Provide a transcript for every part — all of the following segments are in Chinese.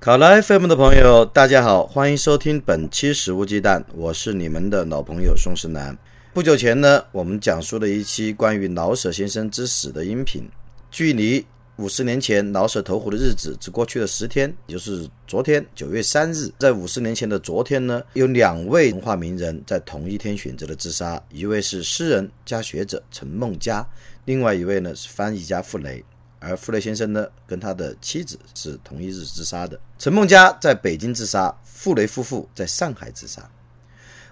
考拉 FM 的朋友，大家好，欢迎收听本期《史无忌惮》，我是你们的老朋友宋世南。不久前呢，我们讲述了一期关于老舍先生之死的音频，距离五十年前老舍投湖的日子只过去了十天，也就是昨天九月三日。在五十年前的昨天呢，有两位文化名人在同一天选择了自杀，一位是诗人加学者陈梦家，另外一位呢是翻译家傅雷。而傅雷先生呢，跟他的妻子是同一日自杀的。陈梦家在北京自杀，傅雷夫妇在上海自杀。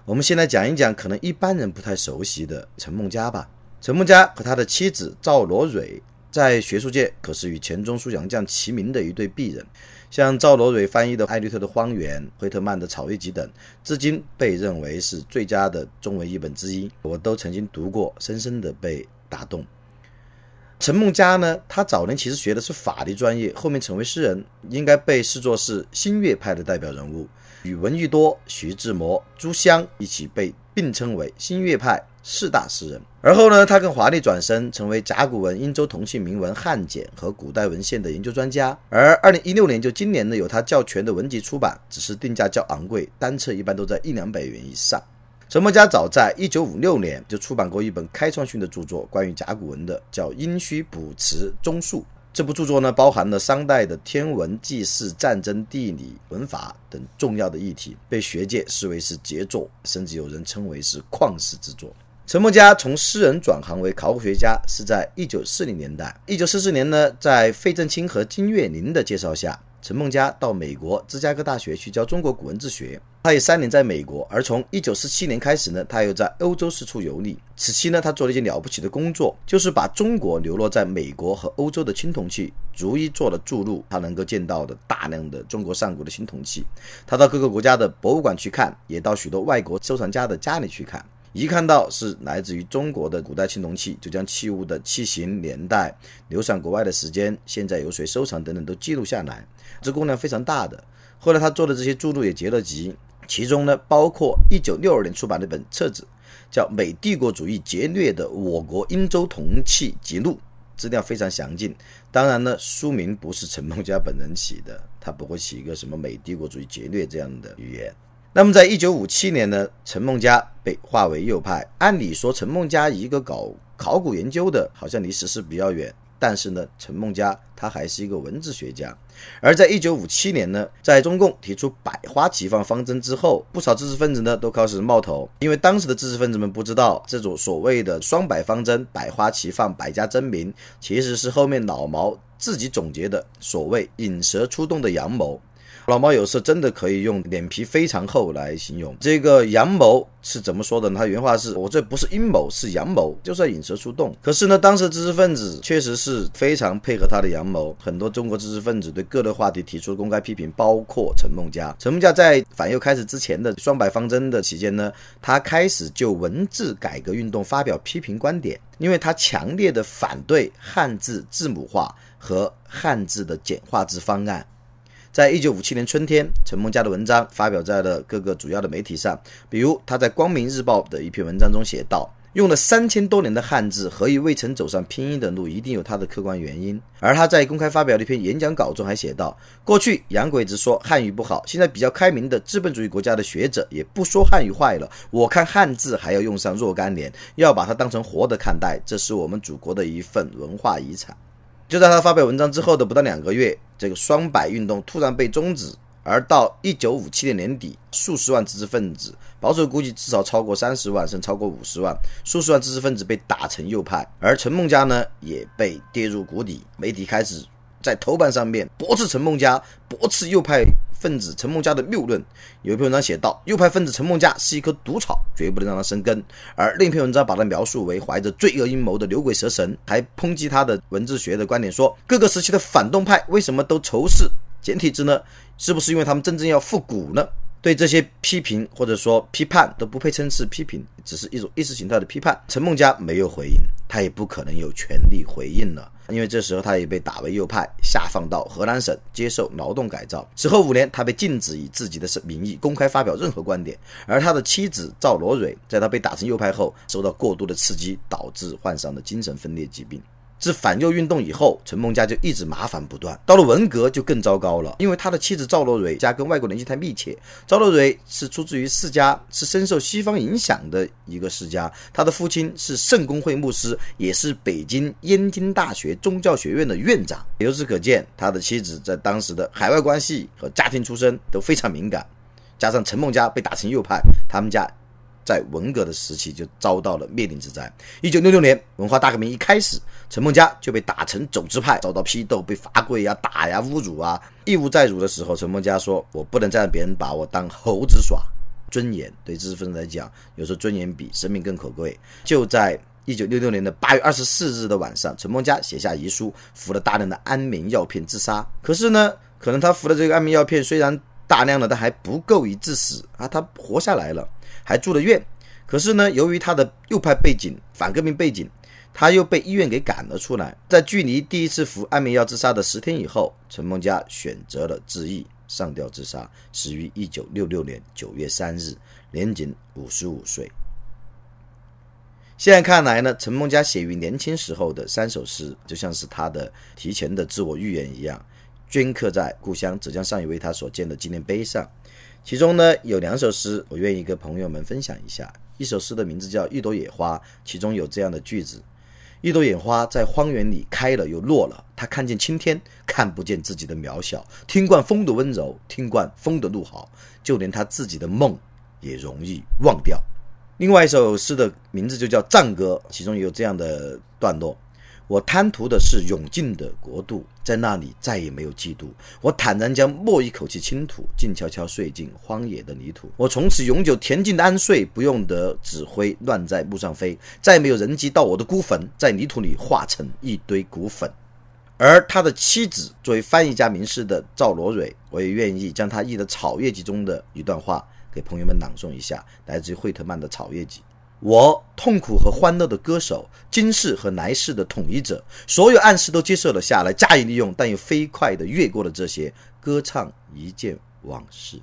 我们先来讲一讲可能一般人不太熟悉的陈梦家吧。陈梦家和他的妻子赵罗蕊在学术界可是与钱钟书、杨绛齐名的一对璧人。像赵罗蕊翻译的艾略特的《荒原》、惠特曼的《草叶集》等，至今被认为是最佳的中文译本之一，我都曾经读过，深深的被打动。陈梦家呢，他早年其实学的是法律专业，后面成为诗人，应该被视作是新月派的代表人物，与闻一多、徐志摩、朱湘一起被并称为新月派四大诗人。而后呢，他更华丽转身，成为甲骨文、殷周铜器铭文、汉简和古代文献的研究专家。而二零一六年，就今年呢，有他较全的文集出版，只是定价较昂贵，单册一般都在一两百元以上。陈梦家早在一九五六年就出版过一本开创性的著作，关于甲骨文的，叫《殷墟卜辞中述》。这部著作呢，包含了商代的天文、祭祀、战争、地理、文法等重要的议题，被学界视为是杰作，甚至有人称为是旷世之作。陈梦家从诗人转行为考古学家是在一九四零年代。一九四四年呢，在费正清和金岳霖的介绍下。陈梦家到美国芝加哥大学去教中国古文字学，他也三年在美国，而从一九四七年开始呢，他又在欧洲四处游历。此期呢，他做了一件了不起的工作，就是把中国流落在美国和欧洲的青铜器逐一做了注录，他能够见到的大量的中国上古的青铜器。他到各个国家的博物馆去看，也到许多外国收藏家的家里去看。一看到是来自于中国的古代青铜器，就将器物的器型、年代、流散国外的时间、现在由谁收藏等等都记录下来，这工量非常大的。后来他做的这些注录也结了集，其中呢包括一九六二年出版的一本册子，叫《美帝国主义劫掠的我国殷周铜器记录》，资料非常详尽。当然呢，书名不是陈梦家本人起的，他不会起一个什么美帝国主义劫掠这样的语言。那么，在一九五七年呢，陈梦家被划为右派。按理说，陈梦家一个搞考古研究的，好像离实事比较远。但是呢，陈梦家他还是一个文字学家。而在一九五七年呢，在中共提出百花齐放方针之后，不少知识分子呢都开始冒头，因为当时的知识分子们不知道，这种所谓的双百方针、百花齐放、百家争鸣，其实是后面老毛自己总结的所谓引蛇出洞的阳谋。老毛有时候真的可以用脸皮非常厚来形容这个阳谋是怎么说的呢？他原话是我这不是阴谋，是阳谋，就是要引蛇出洞。可是呢，当时知识分子确实是非常配合他的阳谋，很多中国知识分子对各类话题提出公开批评，包括陈梦家。陈梦家在反右开始之前的双百方针的期间呢，他开始就文字改革运动发表批评观点，因为他强烈的反对汉字字母化和汉字的简化字方案。在一九五七年春天，陈梦家的文章发表在了各个主要的媒体上。比如他在《光明日报》的一篇文章中写道：“用了三千多年的汉字，何以未曾走上拼音的路？一定有它的客观原因。”而他在公开发表的一篇演讲稿中还写道：“过去洋鬼子说汉语不好，现在比较开明的资本主义国家的学者也不说汉语坏了。我看汉字还要用上若干年，要把它当成活的看待，这是我们祖国的一份文化遗产。”就在他发表文章之后的不到两个月，这个双百运动突然被终止。而到一九五七年年底，数十万知识分子，保守估计至少超过三十万，甚至超过五十万，数十万知识分子被打成右派。而陈梦家呢，也被跌入谷底。媒体开始在头版上面驳斥陈梦家，驳斥右派。分子陈梦家的谬论，有一篇文章写道：右派分子陈梦家是一棵毒草，绝不能让他生根。而另一篇文章把他描述为怀着罪恶阴谋的牛鬼蛇神，还抨击他的文字学的观点，说各个时期的反动派为什么都仇视简体字呢？是不是因为他们真正要复古呢？对这些批评或者说批判都不配称是批评，只是一种意识形态的批判。陈梦家没有回应，他也不可能有权利回应了，因为这时候他也被打为右派，下放到河南省接受劳动改造。此后五年，他被禁止以自己的名义公开发表任何观点。而他的妻子赵罗蕊，在他被打成右派后，受到过度的刺激，导致患上了精神分裂疾病。自反右运动以后，陈梦家就一直麻烦不断。到了文革就更糟糕了，因为他的妻子赵洛蕊家跟外国联系太密切。赵洛蕊是出自于世家，是深受西方影响的一个世家。他的父亲是圣公会牧师，也是北京燕京大学宗教学院的院长。由此可见，他的妻子在当时的海外关系和家庭出身都非常敏感。加上陈梦家被打成右派，他们家。在文革的时期就遭到了灭顶之灾。一九六六年文化大革命一开始，陈梦家就被打成走资派，遭到批斗，被罚跪呀、打呀、侮辱啊。义务在辱的时候，陈梦家说：“我不能再让别人把我当猴子耍。”尊严对知识分子来讲，有时候尊严比生命更可贵。就在一九六六年的八月二十四日的晚上，陈梦家写下遗书，服了大量的安眠药片自杀。可是呢，可能他服的这个安眠药片虽然大量的，但还不够以致死啊，他活下来了。还住了院，可是呢，由于他的右派背景、反革命背景，他又被医院给赶了出来。在距离第一次服安眠药自杀的十天以后，陈梦家选择了自缢上吊自杀，死于一九六六年九月三日，年仅五十五岁。现在看来呢，陈梦家写于年轻时候的三首诗，就像是他的提前的自我预言一样，镌刻在故乡浙江上虞为他所建的纪念碑上。其中呢有两首诗，我愿意跟朋友们分享一下。一首诗的名字叫《一朵野花》，其中有这样的句子：一朵野花在荒原里开了又落了，它看见青天，看不见自己的渺小。听惯风的温柔，听惯风的怒吼，就连他自己的梦也容易忘掉。另外一首诗的名字就叫《战歌》，其中有这样的段落。我贪图的是永静的国度，在那里再也没有嫉妒。我坦然将墨一口气倾吐，静悄悄睡进荒野的泥土。我从此永久恬静的安睡，不用得指挥乱在木上飞。再没有人迹到我的孤坟，在泥土里化成一堆骨粉。而他的妻子作为翻译家名士的赵罗蕊，我也愿意将他译的《草叶集》中的一段话给朋友们朗诵一下，来自于惠特曼的《草叶集》。我痛苦和欢乐的歌手，今世和来世的统一者，所有暗示都接受了下来，加以利用，但又飞快地越过了这些，歌唱一件往事。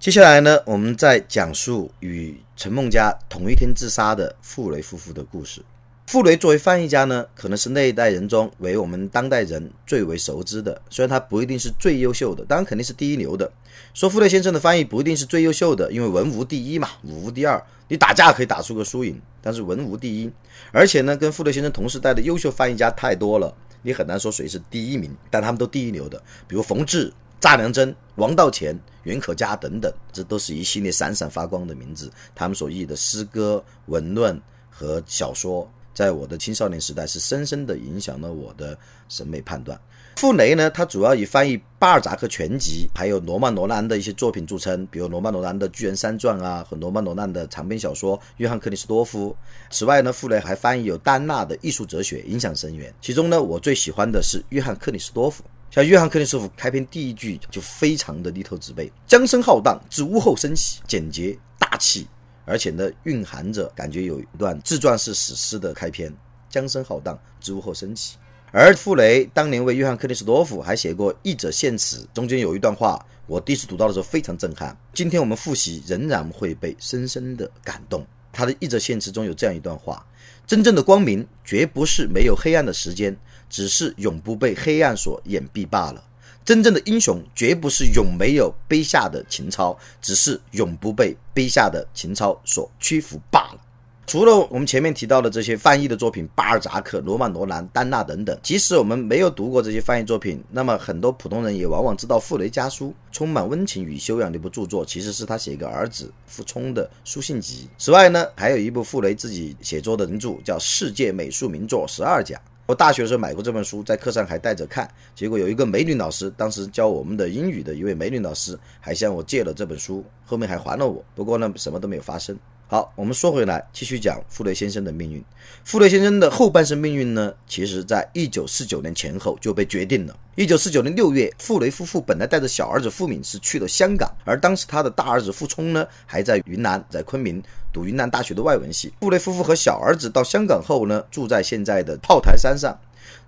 接下来呢，我们再讲述与陈梦家同一天自杀的傅雷夫妇的故事。傅雷作为翻译家呢，可能是那一代人中为我们当代人最为熟知的。虽然他不一定是最优秀的，当然肯定是第一流的。说傅雷先生的翻译不一定是最优秀的，因为文无第一嘛，武无第二。你打架可以打出个输赢，但是文无第一。而且呢，跟傅雷先生同时代的优秀翻译家太多了，你很难说谁是第一名。但他们都第一流的，比如冯至、查良铮、王道乾、袁可嘉等等，这都是一系列闪闪发光的名字。他们所译的诗歌、文论和小说。在我的青少年时代，是深深地影响了我的审美判断。傅雷呢，他主要以翻译巴尔扎克全集，还有罗曼·罗兰的一些作品著称，比如罗曼·罗兰的《巨人三传》啊，和罗曼·罗兰的长篇小说《约翰·克里斯多夫》。此外呢，傅雷还翻译有丹纳的艺术哲学，影响深远。其中呢，我最喜欢的是《约翰·克里斯多夫》。像《约翰·克里斯多夫》开篇第一句就非常的力透纸背：“江声浩荡，自屋后升起，简洁大气。”而且呢，蕴含着感觉有一段自传式史诗的开篇，江声浩荡，植物后升起。而傅雷当年为约翰·克里斯多夫还写过《译者献词》，中间有一段话，我第一次读到的时候非常震撼。今天我们复习，仍然会被深深的感动。他的《译者献词》中有这样一段话：真正的光明，绝不是没有黑暗的时间，只是永不被黑暗所掩蔽罢了。真正的英雄绝不是永没有卑下的情操，只是永不被卑下的情操所屈服罢了。除了我们前面提到的这些翻译的作品，巴尔扎克、罗曼·罗兰、丹纳等等，即使我们没有读过这些翻译作品，那么很多普通人也往往知道《傅雷家书》，充满温情与修养的一部著作，其实是他写给儿子傅聪的书信集。此外呢，还有一部傅雷自己写作的名著，叫《世界美术名作十二讲》。我大学的时候买过这本书，在课上还带着看。结果有一个美女老师，当时教我们的英语的一位美女老师，还向我借了这本书，后面还还了我。不过呢，什么都没有发生。好，我们说回来，继续讲傅雷先生的命运。傅雷先生的后半生命运呢，其实在一九四九年前后就被决定了。一九四九年六月，傅雷夫妇本来带着小儿子傅敏是去了香港，而当时他的大儿子傅聪呢，还在云南，在昆明读云南大学的外文系。傅雷夫妇和小儿子到香港后呢，住在现在的炮台山上。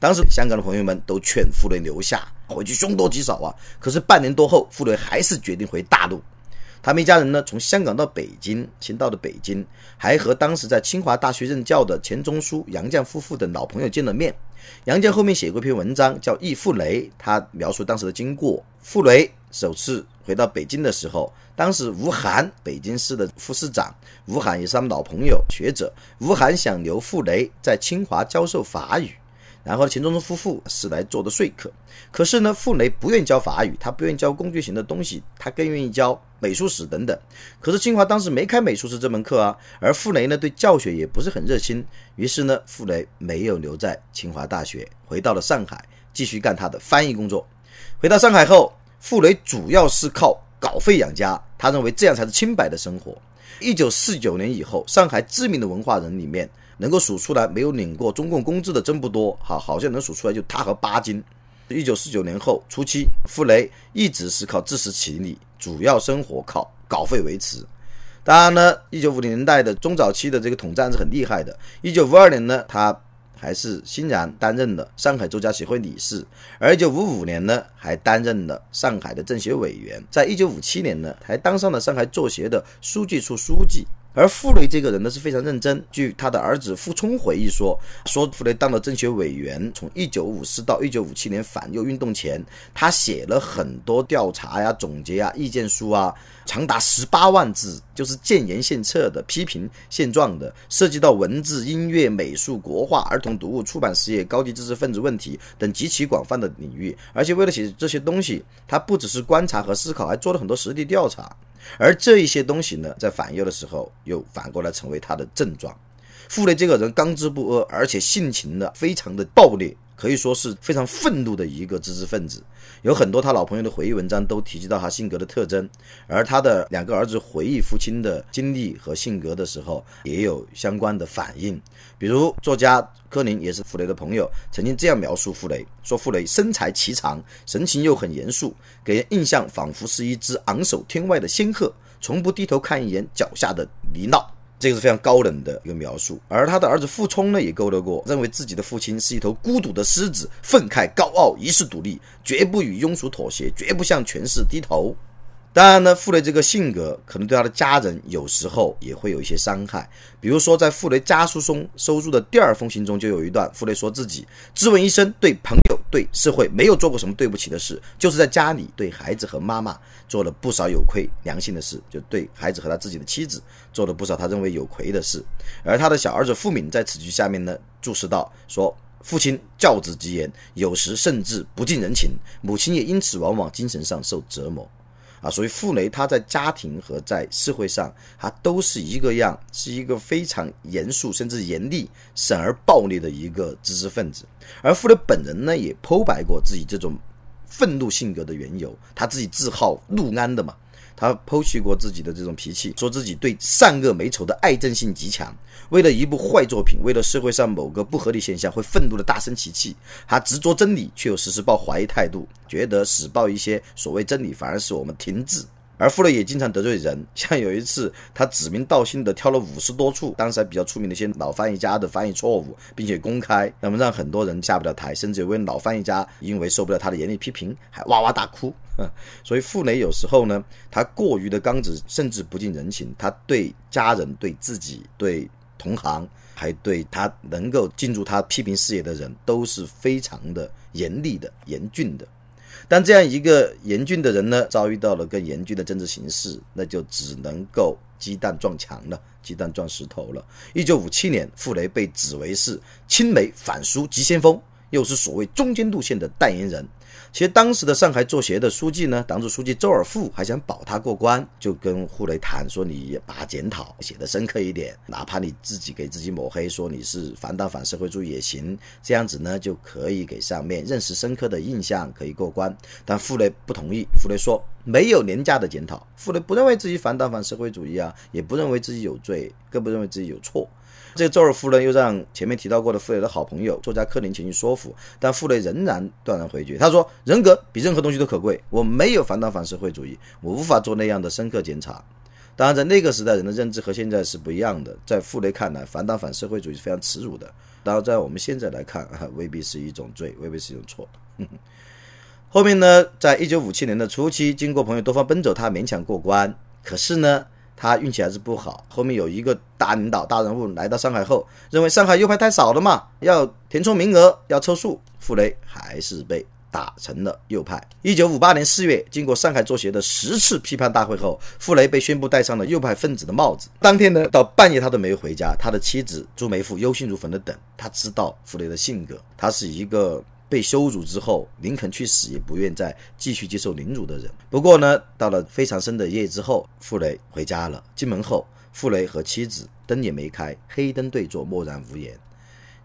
当时香港的朋友们都劝傅雷留下，回去凶多吉少啊。可是半年多后，傅雷还是决定回大陆。他们一家人呢，从香港到北京，先到了北京，还和当时在清华大学任教的钱钟书、杨绛夫妇的老朋友见了面。杨绛后面写过一篇文章，叫《忆傅雷》，他描述当时的经过。傅雷首次回到北京的时候，当时吴晗，北京市的副市长，吴晗也是他们老朋友、学者。吴晗想留傅雷在清华教授法语。然后钱钟书夫妇是来做的说客，可是呢，傅雷不愿意教法语，他不愿意教工具型的东西，他更愿意教美术史等等。可是清华当时没开美术史这门课啊，而傅雷呢对教学也不是很热心，于是呢，傅雷没有留在清华大学，回到了上海继续干他的翻译工作。回到上海后，傅雷主要是靠稿费养家，他认为这样才是清白的生活。一九四九年以后，上海知名的文化人里面。能够数出来没有领过中共工资的真不多，哈，好像能数出来就他和巴金。一九四九年后初期，傅雷一直是靠自食其力，主要生活靠稿费维持。当然呢，一九五零年代的中早期的这个统战是很厉害的。一九五二年呢，他还是欣然担任了上海作家协会理事，而一九五五年呢，还担任了上海的政协委员。在一九五七年呢，还当上了上海作协的书记处书记。而傅雷这个人呢是非常认真。据他的儿子傅聪回忆说，说傅雷当了政协委员，从一九五四到一九五七年反右运动前，他写了很多调查呀、总结啊、意见书啊，长达十八万字，就是建言献策的，批评现状的，涉及到文字、音乐、美术、国画、儿童读物、出版事业、高级知识分子问题等极其广泛的领域。而且为了写这些东西，他不只是观察和思考，还做了很多实地调查。而这一些东西呢，在反右的时候，又反过来成为他的症状。傅雷这个人刚直不阿，而且性情呢非常的暴烈。可以说是非常愤怒的一个知识分子，有很多他老朋友的回忆文章都提及到他性格的特征，而他的两个儿子回忆父亲的经历和性格的时候，也有相关的反应。比如作家柯林也是傅雷的朋友，曾经这样描述傅雷：说傅雷身材颀长，神情又很严肃，给人印象仿佛是一只昂首天外的仙鹤，从不低头看一眼脚下的泥淖。这个是非常高冷的一个描述，而他的儿子傅聪呢，也勾勒过，认为自己的父亲是一头孤独的狮子，愤慨高傲，一世独立，绝不与庸俗妥协，绝不向权势低头。当然呢，傅雷这个性格可能对他的家人有时候也会有一些伤害。比如说，在傅雷家书中收入的第二封信中，就有一段，傅雷说自己自问一生，对朋友、对社会没有做过什么对不起的事，就是在家里对孩子和妈妈做了不少有愧良心的事，就对孩子和他自己的妻子做了不少他认为有愧的事。而他的小儿子傅敏在此句下面呢，注释到说，父亲教子极严，有时甚至不近人情，母亲也因此往往精神上受折磨。啊，所以傅雷他在家庭和在社会上，他都是一个样，是一个非常严肃甚至严厉、审而暴力的一个知识分子。而傅雷本人呢，也剖白过自己这种愤怒性格的缘由，他自己自号怒安的嘛。他剖析过自己的这种脾气，说自己对善恶美丑的爱憎性极强，为了一部坏作品，为了社会上某个不合理现象，会愤怒的大声其气。他执着真理，却又时时抱怀疑态度，觉得使报一些所谓真理，反而使我们停滞。而傅雷也经常得罪人，像有一次，他指名道姓的挑了五十多处当时还比较出名的一些老翻译家的翻译错误，并且公开，那么让很多人下不了台，甚至有位老翻译家因为受不了他的严厉批评，还哇哇大哭。所以傅雷有时候呢，他过于的刚直，甚至不近人情，他对家人、对自己、对同行，还对他能够进入他批评视野的人，都是非常的严厉的、严峻的。但这样一个严峻的人呢，遭遇到了更严峻的政治形势，那就只能够鸡蛋撞墙了，鸡蛋撞石头了。一九五七年，傅雷被指为是亲美反苏急先锋，又是所谓中间路线的代言人。其实当时的上海作协的书记呢，党组书记周尔富还想保他过关，就跟傅雷谈说：“你把检讨写得深刻一点，哪怕你自己给自己抹黑，说你是反党反社会主义也行，这样子呢就可以给上面认识深刻的印象，可以过关。”但傅雷不同意，傅雷说没有廉价的检讨，傅雷不认为自己反党反社会主义啊，也不认为自己有罪，更不认为自己有错。这个周尔夫人又让前面提到过的傅雷的好朋友作家柯林前去说服，但傅雷仍然断然回绝。他说：“人格比任何东西都可贵，我没有反党反社会主义，我无法做那样的深刻检查。”当然，在那个时代，人的认知和现在是不一样的。在傅雷看来，反党反社会主义是非常耻辱的；当然，在我们现在来看，未必是一种罪，未必是一种错。后面呢，在一九五七年的初期，经过朋友多方奔走，他勉强过关。可是呢？他运气还是不好，后面有一个大领导、大人物来到上海后，认为上海右派太少了嘛，要填充名额，要凑数，傅雷还是被打成了右派。一九五八年四月，经过上海作协的十次批判大会后，傅雷被宣布戴上了右派分子的帽子。当天呢，到半夜他都没有回家，他的妻子朱梅馥忧心如焚的等。他知道傅雷的性格，他是一个。被羞辱之后，宁肯去死也不愿再继续接受凌辱的人。不过呢，到了非常深的夜之后，傅雷回家了。进门后，傅雷和妻子灯也没开，黑灯对坐，默然无言。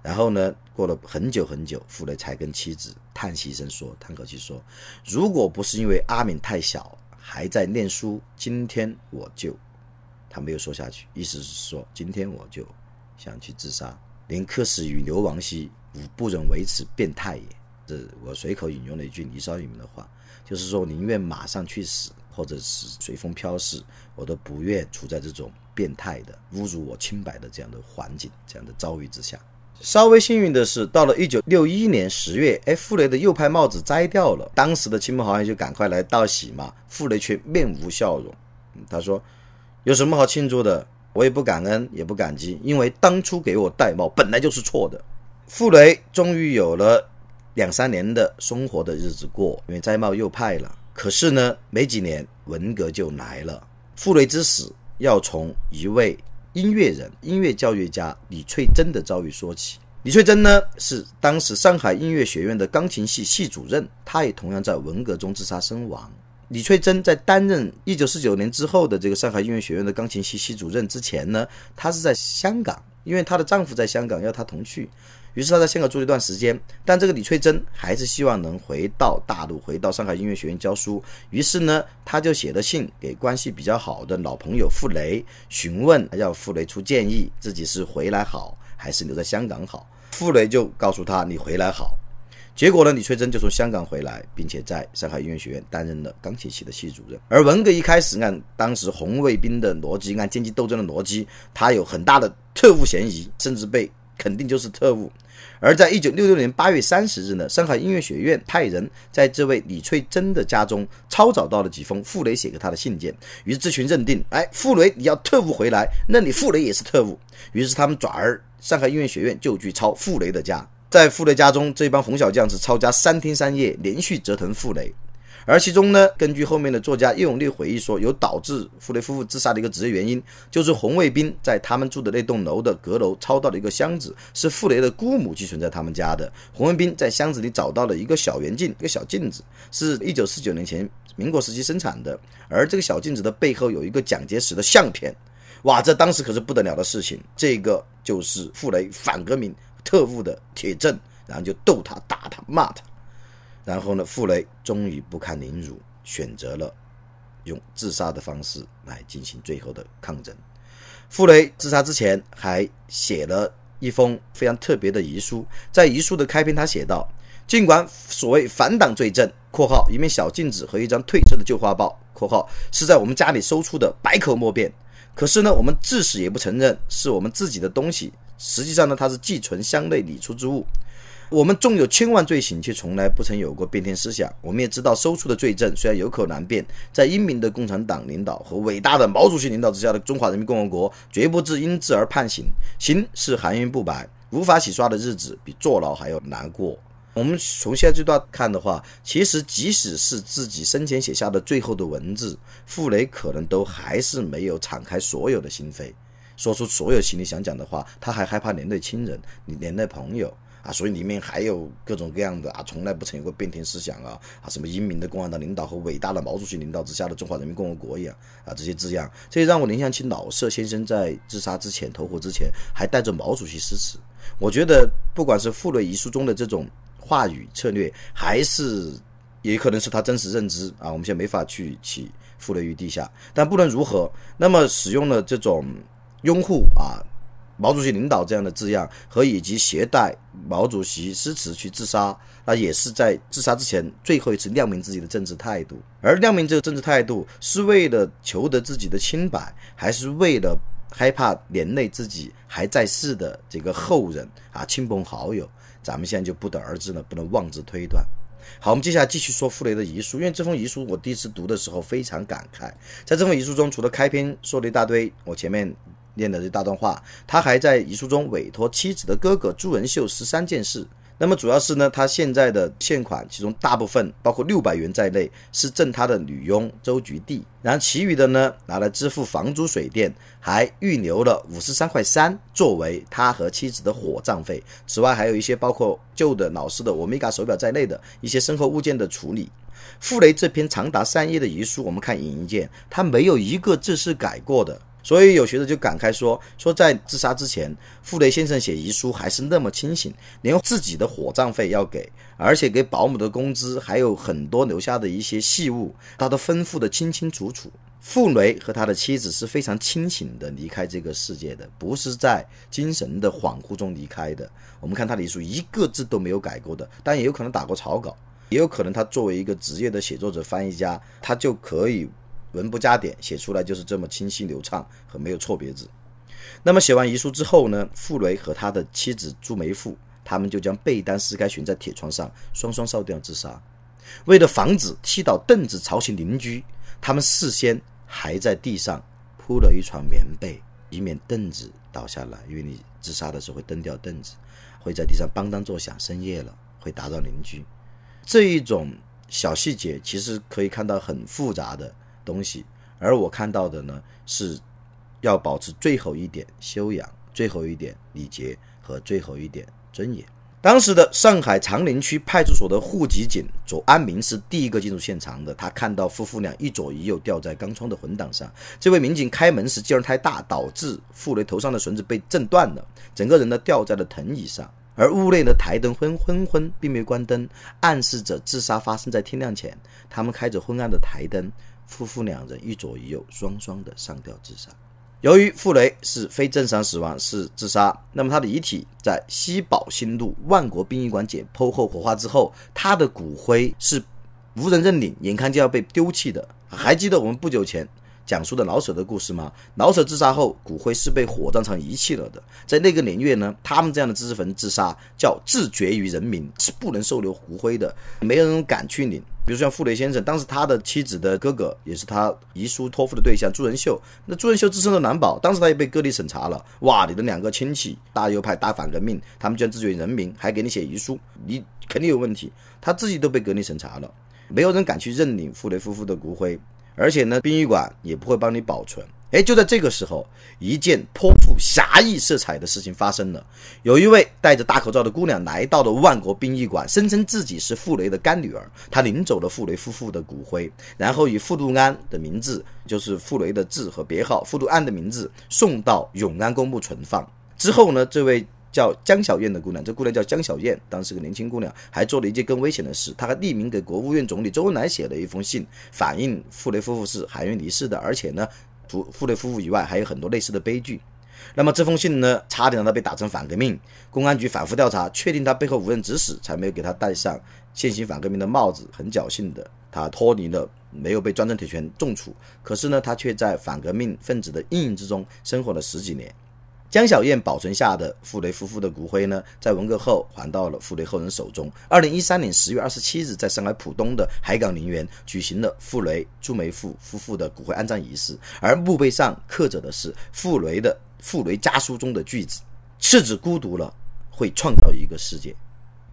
然后呢，过了很久很久，傅雷才跟妻子叹息一声说：“叹口气说，如果不是因为阿敏太小，还在念书，今天我就……他没有说下去，意思是说，今天我就想去自杀。临客死与流亡兮，吾不忍为此变态也。”是我随口引用了一句李少宇的话，就是说宁愿马上去死，或者是随风飘逝，我都不愿处在这种变态的侮辱我清白的这样的环境、这样的遭遇之下。稍微幸运的是，到了一九六一年十月，哎，傅雷的右派帽子摘掉了，当时的亲朋好友就赶快来道喜嘛，傅雷却面无笑容。他说：“有什么好庆祝的？我也不感恩，也不感激，因为当初给我戴帽本来就是错的。”傅雷终于有了。两三年的生活的日子过，因为摘帽右派了。可是呢，没几年文革就来了。傅雷之死要从一位音乐人、音乐教育家李翠珍的遭遇说起。李翠珍呢，是当时上海音乐学院的钢琴系系主任，她也同样在文革中自杀身亡。李翠珍在担任一九四九年之后的这个上海音乐学院的钢琴系系主任之前呢，她是在香港，因为她的丈夫在香港，要她同去。于是他在香港住了一段时间，但这个李翠珍还是希望能回到大陆，回到上海音乐学院教书。于是呢，他就写了信给关系比较好的老朋友傅雷，询问要傅雷出建议，自己是回来好还是留在香港好。傅雷就告诉他：“你回来好。”结果呢，李翠珍就从香港回来，并且在上海音乐学院担任了钢琴系的系主任。而文革一开始，按当时红卫兵的逻辑，按阶级斗争的逻辑，他有很大的特务嫌疑，甚至被。肯定就是特务。而在一九六六年八月三十日呢，上海音乐学院派人在这位李翠珍的家中抄找到了几封傅雷写给他的信件。于是这群认定，哎，傅雷你要特务回来，那你傅雷也是特务。于是他们转而上海音乐学院就去抄傅雷的家，在傅雷家中，这帮红小将是抄家三天三夜，连续折腾傅雷。而其中呢，根据后面的作家叶永烈回忆说，有导致傅雷夫妇自杀的一个直接原因，就是红卫兵在他们住的那栋楼的阁楼抄到了一个箱子，是傅雷的姑母寄存在他们家的。红卫兵在箱子里找到了一个小圆镜，一个小镜子，是一九四九年前民国时期生产的。而这个小镜子的背后有一个蒋介石的相片，哇，这当时可是不得了的事情。这个就是傅雷反革命特务的铁证，然后就逗他、打他、骂他。然后呢，傅雷终于不堪凌辱，选择了用自杀的方式来进行最后的抗争。傅雷自杀之前还写了一封非常特别的遗书，在遗书的开篇，他写道：“尽管所谓反党罪证（括号一面小镜子和一张褪色的旧画报）（括号是在我们家里搜出的，百口莫辩），可是呢，我们至死也不承认是我们自己的东西。实际上呢，它是寄存箱内理出之物。”我们纵有千万罪行，却从来不曾有过变天思想。我们也知道，搜出的罪证虽然有口难辩，在英明的共产党领导和伟大的毛主席领导之下的中华人民共和国，绝不至因之而判刑。刑是含冤不白，无法洗刷的日子，比坐牢还要难过。我们从现在这段看的话，其实即使是自己生前写下的最后的文字，傅雷可能都还是没有敞开所有的心扉，说出所有心里想讲的话。他还害怕连累亲人，你连累朋友。啊，所以里面还有各种各样的啊，从来不曾有过变天思想啊啊，什么英明的共产党领导和伟大的毛主席领导之下的中华人民共和国一样啊，这些字样，这让我联想起老舍先生在自杀之前投湖之前还带着毛主席诗词。我觉得不管是傅雷遗书中的这种话语策略，还是也可能是他真实认知啊，我们现在没法去起傅雷于地下。但不论如何，那么使用了这种拥护啊。毛主席领导这样的字样和以及携带毛主席诗词去自杀，那也是在自杀之前最后一次亮明自己的政治态度。而亮明这个政治态度是为了求得自己的清白，还是为了害怕连累自己还在世的这个后人啊亲朋好友？咱们现在就不得而知了，不能妄自推断。好，我们接下来继续说傅雷的遗书，因为这封遗书我第一次读的时候非常感慨。在这封遗书中，除了开篇说了一大堆，我前面。念的这大段话，他还在遗书中委托妻子的哥哥朱文秀十三件事。那么主要是呢，他现在的现款，其中大部分包括六百元在内，是赠他的女佣周菊娣，然后其余的呢，拿来支付房租水电，还预留了五十三块三作为他和妻子的火葬费。此外，还有一些包括旧的老式的欧米伽手表在内的一些身后物件的处理。傅雷这篇长达三页的遗书，我们看影一件，他没有一个字是改过的。所以有学者就感慨说：“说在自杀之前，傅雷先生写遗书还是那么清醒，连自己的火葬费要给，而且给保姆的工资，还有很多留下的一些细物，他都吩咐的清清楚楚。傅雷和他的妻子是非常清醒的离开这个世界的，不是在精神的恍惚中离开的。我们看他的遗书，一个字都没有改过的，但也有可能打过草稿，也有可能他作为一个职业的写作者、翻译家，他就可以。”文不加点写出来就是这么清晰流畅和没有错别字。那么写完遗书之后呢，傅雷和他的妻子朱梅馥，他们就将被单撕开悬在铁窗上，双双烧掉自杀。为了防止踢倒凳子吵醒邻居，他们事先还在地上铺了一床棉被，以免凳子倒下来。因为你自杀的时候会蹬掉凳子，会在地上邦当作响，深夜了会打扰邻居。这一种小细节其实可以看到很复杂的。东西，而我看到的呢，是要保持最后一点修养、最后一点礼节和最后一点尊严。当时的上海长宁区派出所的户籍警左安民是第一个进入现场的，他看到夫妇俩一左一右吊在钢窗的混档上。这位民警开门时劲儿太大，导致傅雷头上的绳子被震断了，整个人呢吊在了藤椅上。而屋内的台灯昏昏昏，并没关灯，暗示着自杀发生在天亮前。他们开着昏暗的台灯。夫妇两人一左一右，双双的上吊自杀。由于傅雷是非正常死亡，是自杀，那么他的遗体在西宝新路万国殡仪馆解剖后火化之后，他的骨灰是无人认领，眼看就要被丢弃的。还记得我们不久前？讲述的老舍的故事吗？老舍自杀后，骨灰是被火葬场遗弃了的。在那个年月呢，他们这样的知识分子自杀叫自绝于人民，是不能收留骨灰的，没有人敢去领。比如像傅雷先生，当时他的妻子的哥哥也是他遗书托付的对象朱仁秀。那朱仁秀自身的难保，当时他也被隔离审查了。哇，你的两个亲戚大右派大反革命，他们居然自绝人民，还给你写遗书，你肯定有问题。他自己都被隔离审查了，没有人敢去认领傅雷夫妇的骨灰。而且呢，殡仪馆也不会帮你保存。哎，就在这个时候，一件颇富侠义色彩的事情发生了。有一位戴着大口罩的姑娘来到了万国殡仪馆，声称自己是傅雷的干女儿。她领走了傅雷夫妇的骨灰，然后以傅度安的名字，就是傅雷的字和别号傅度安的名字，送到永安公墓存放。之后呢，这位。叫江小燕的姑娘，这姑娘叫江小燕，当时个年轻姑娘，还做了一件更危险的事，她还匿名给国务院总理周恩来写了一封信，反映傅雷夫妇是海运离世的，而且呢，除傅雷夫妇以外，还有很多类似的悲剧。那么这封信呢，差点让他被打成反革命，公安局反复调查，确定他背后无人指使，才没有给他戴上现行反革命的帽子。很侥幸的，他脱离了，没有被专政铁拳重处。可是呢，他却在反革命分子的阴影之中生活了十几年。江小燕保存下的傅雷夫妇的骨灰呢，在文革后还到了傅雷后人手中。二零一三年十月二十七日，在上海浦东的海港陵园举行了傅雷、朱梅馥夫妇的骨灰安葬仪式，而墓碑上刻着的是傅雷的《傅雷家书》中的句子：“赤子孤独了，会创造一个世界。”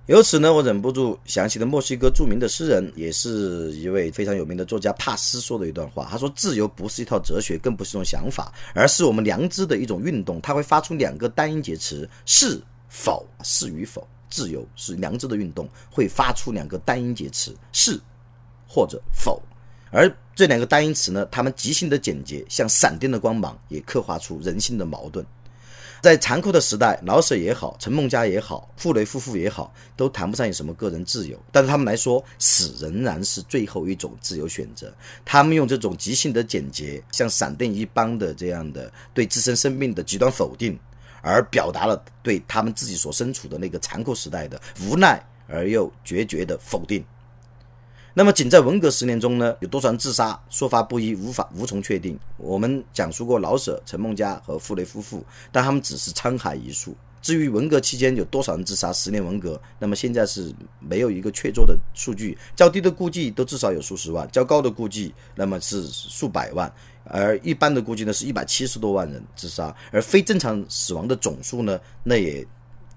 由此呢，我忍不住想起了墨西哥著名的诗人，也是一位非常有名的作家帕斯说的一段话。他说：“自由不是一套哲学，更不是一种想法，而是我们良知的一种运动。它会发出两个单音节词：是否是与否。自由是良知的运动，会发出两个单音节词是或者否，而这两个单音词呢，它们即兴的简洁，像闪电的光芒，也刻画出人性的矛盾。在残酷的时代，老舍也好，陈梦家也好，傅雷夫妇也好，都谈不上有什么个人自由。但是他们来说，死仍然是最后一种自由选择。他们用这种即兴的简洁，像闪电一般的这样的对自身生命的极端否定，而表达了对他们自己所身处的那个残酷时代的无奈而又决绝的否定。那么，仅在文革十年中呢，有多少人自杀？说法不一，无法无从确定。我们讲述过老舍、陈梦家和傅雷夫妇，但他们只是沧海一粟。至于文革期间有多少人自杀，十年文革，那么现在是没有一个确凿的数据。较低的估计都至少有数十万，较高的估计那么是数百万，而一般的估计呢是一百七十多万人自杀。而非正常死亡的总数呢，那也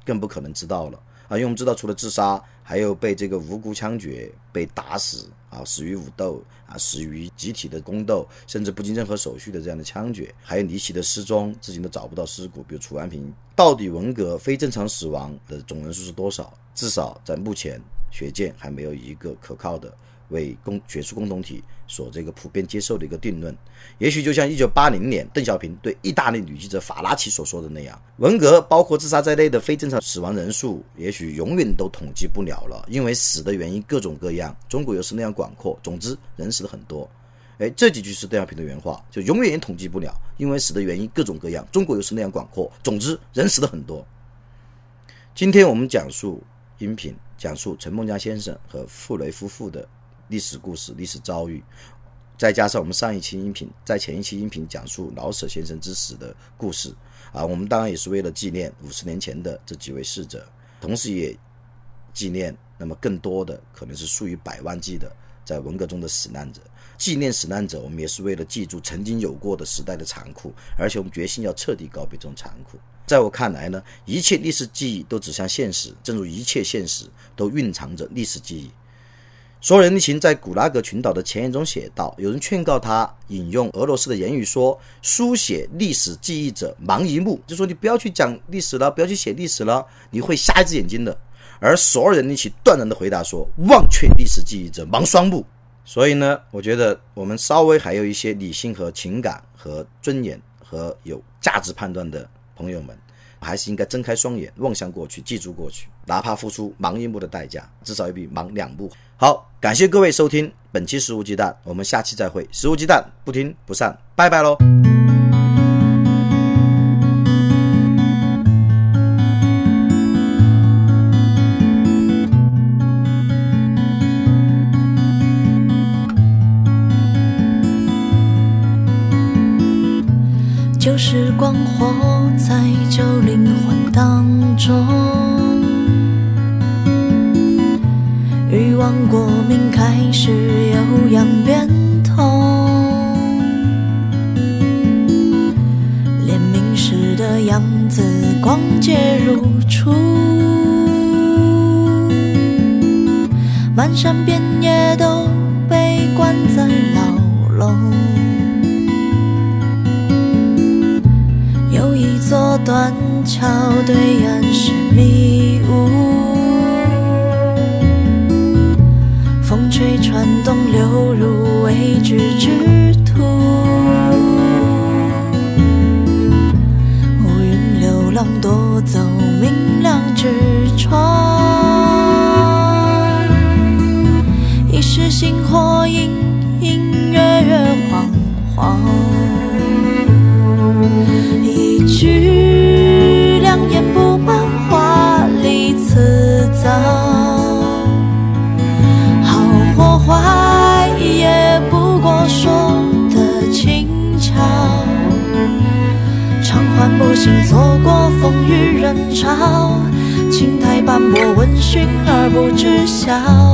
更不可能知道了。啊，因为我们知道，除了自杀，还有被这个无辜枪决、被打死啊，死于武斗啊，死于集体的宫斗，甚至不经任何手续的这样的枪决，还有离奇的失踪，至今都找不到尸骨。比如楚安平，到底文革非正常死亡的总人数是多少？至少在目前学界还没有一个可靠的。为公学术共同体所这个普遍接受的一个定论，也许就像一九八零年邓小平对意大利女记者法拉奇所说的那样，文革包括自杀在内的非正常死亡人数，也许永远都统计不了了，因为死的原因各种各样，中国又是那样广阔，总之人死的很多。哎，这几句是邓小平的原话，就永远也统计不了，因为死的原因各种各样，中国又是那样广阔，总之人死的很多。今天我们讲述音频，讲述陈梦家先生和傅雷夫妇的。历史故事、历史遭遇，再加上我们上一期音频，在前一期音频讲述老舍先生之死的故事啊，我们当然也是为了纪念五十年前的这几位逝者，同时也纪念那么更多的可能是数以百万计的在文革中的死难者。纪念死难者，我们也是为了记住曾经有过的时代的残酷，而且我们决心要彻底告别这种残酷。在我看来呢，一切历史记忆都指向现实，正如一切现实都蕴藏着历史记忆。索尔尼琴在古拉格群岛的前言中写道：“有人劝告他引用俄罗斯的言语说，书写历史记忆者盲一目，就说你不要去讲历史了，不要去写历史了，你会瞎一只眼睛的。”而索尔尼琴断然的回答说：“忘却历史记忆者盲双目。”所以呢，我觉得我们稍微还有一些理性和情感和尊严和有价值判断的朋友们。还是应该睁开双眼，望向过去，记住过去，哪怕付出盲一步的代价，至少也比盲两步好。感谢各位收听本期食物鸡蛋，我们下期再会。食物鸡蛋不听不散，拜拜喽。旧时光活在中，欲望过敏开始有样变通，怜悯时的样子光洁如初，漫山遍野都被关在牢笼。座断桥对岸是迷雾，风吹船动流入未知之笑。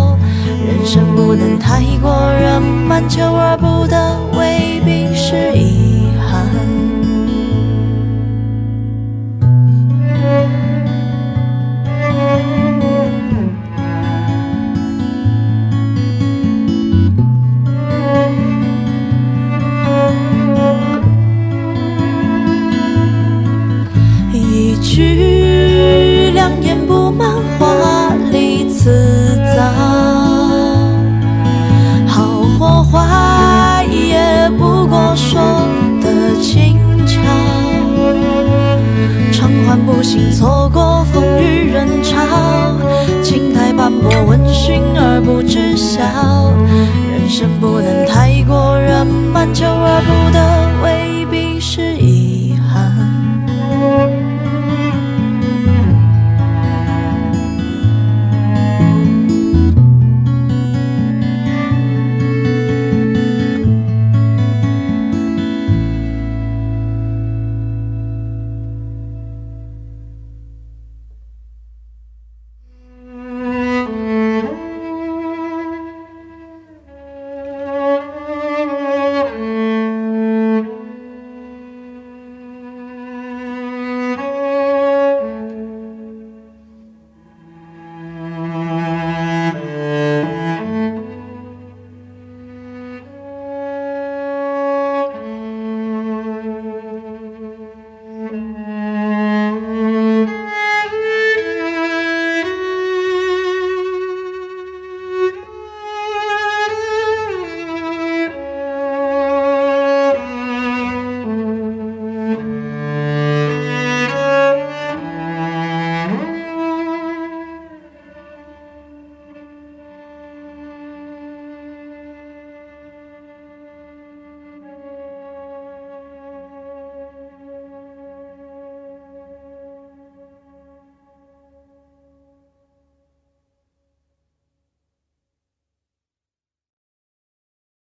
心错过风雨人潮，青苔斑驳，闻讯而不知晓。人生不能太过圆满，求而不得。